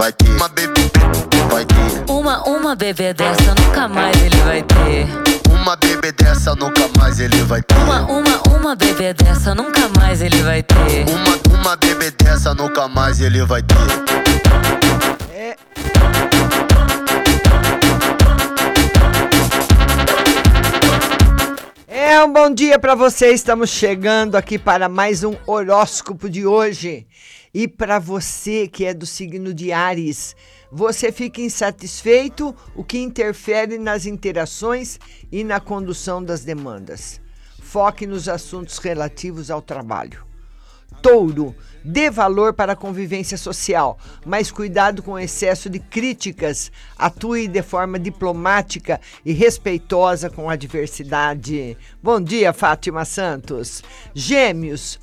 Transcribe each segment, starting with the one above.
Vai ter. Uma bebê, vai ter. Uma, uma bebê dessa nunca mais ele vai ter. Uma bebê dessa nunca mais ele vai ter. Uma, uma, uma bebê dessa nunca mais ele vai ter. Uma, uma bebê dessa nunca mais ele vai ter. É um bom dia para você. Estamos chegando aqui para mais um horóscopo de hoje. E para você que é do signo de Ares, você fica insatisfeito, o que interfere nas interações e na condução das demandas. Foque nos assuntos relativos ao trabalho. Touro, dê valor para a convivência social, mas cuidado com o excesso de críticas. Atue de forma diplomática e respeitosa com a diversidade. Bom dia, Fátima Santos. Gêmeos,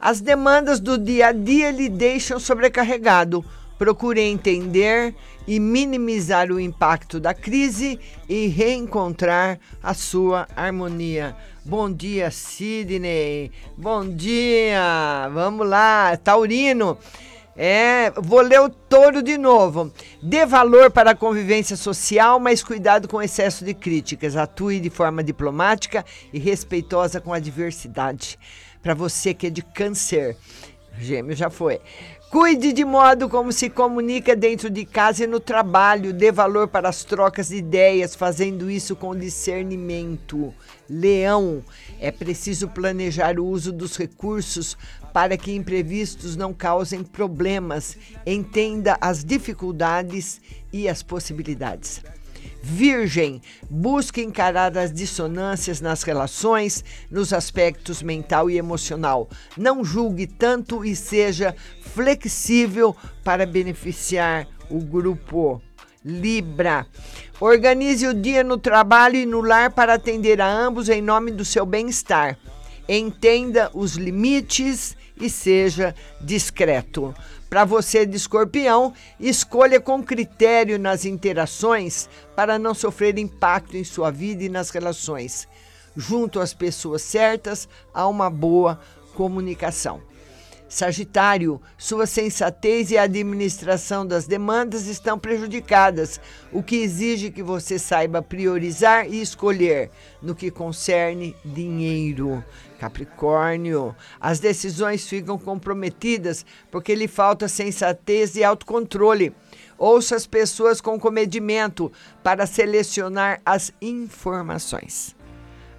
as demandas do dia a dia lhe deixam sobrecarregado. Procure entender e minimizar o impacto da crise e reencontrar a sua harmonia. Bom dia, Sidney. Bom dia. Vamos lá, Taurino. É, vou ler o touro de novo. Dê valor para a convivência social, mas cuidado com o excesso de críticas. Atue de forma diplomática e respeitosa com a diversidade. Para você que é de câncer, gêmeo já foi. Cuide de modo como se comunica dentro de casa e no trabalho. Dê valor para as trocas de ideias, fazendo isso com discernimento. Leão, é preciso planejar o uso dos recursos para que imprevistos não causem problemas. Entenda as dificuldades e as possibilidades. Virgem, busque encarar as dissonâncias nas relações, nos aspectos mental e emocional. Não julgue tanto e seja flexível para beneficiar o grupo. Libra. Organize o dia no trabalho e no lar para atender a ambos em nome do seu bem-estar. Entenda os limites e seja discreto. Para você de escorpião, escolha com critério nas interações para não sofrer impacto em sua vida e nas relações. Junto às pessoas certas, há uma boa comunicação. Sagitário, sua sensatez e a administração das demandas estão prejudicadas, o que exige que você saiba priorizar e escolher no que concerne dinheiro. Capricórnio, as decisões ficam comprometidas porque lhe falta sensatez e autocontrole. Ouça as pessoas com comedimento para selecionar as informações.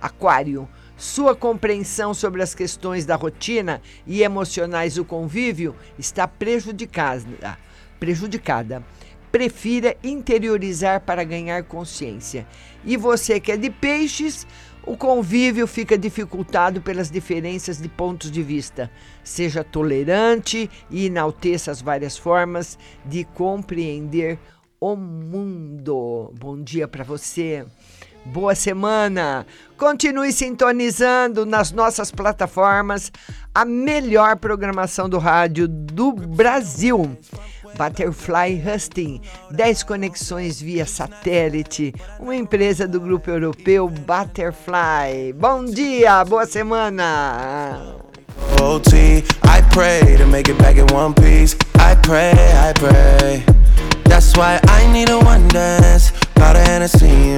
Aquário, sua compreensão sobre as questões da rotina e emocionais do convívio está prejudicada. prejudicada. Prefira interiorizar para ganhar consciência. E você que é de peixes, o convívio fica dificultado pelas diferenças de pontos de vista. Seja tolerante e enalteça as várias formas de compreender o mundo. Bom dia para você. Boa semana! Continue sintonizando nas nossas plataformas a melhor programação do rádio do Brasil. Butterfly Husting, 10 conexões via satélite, uma empresa do grupo europeu Butterfly. Bom dia, boa semana. OT, I pray to make it back in one piece. I pray, I pray. That's why I need a one dance. Got a Hennessy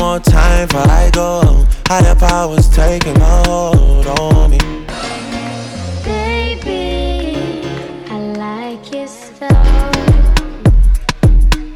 more time before I go. Higher powers taking a hold on me.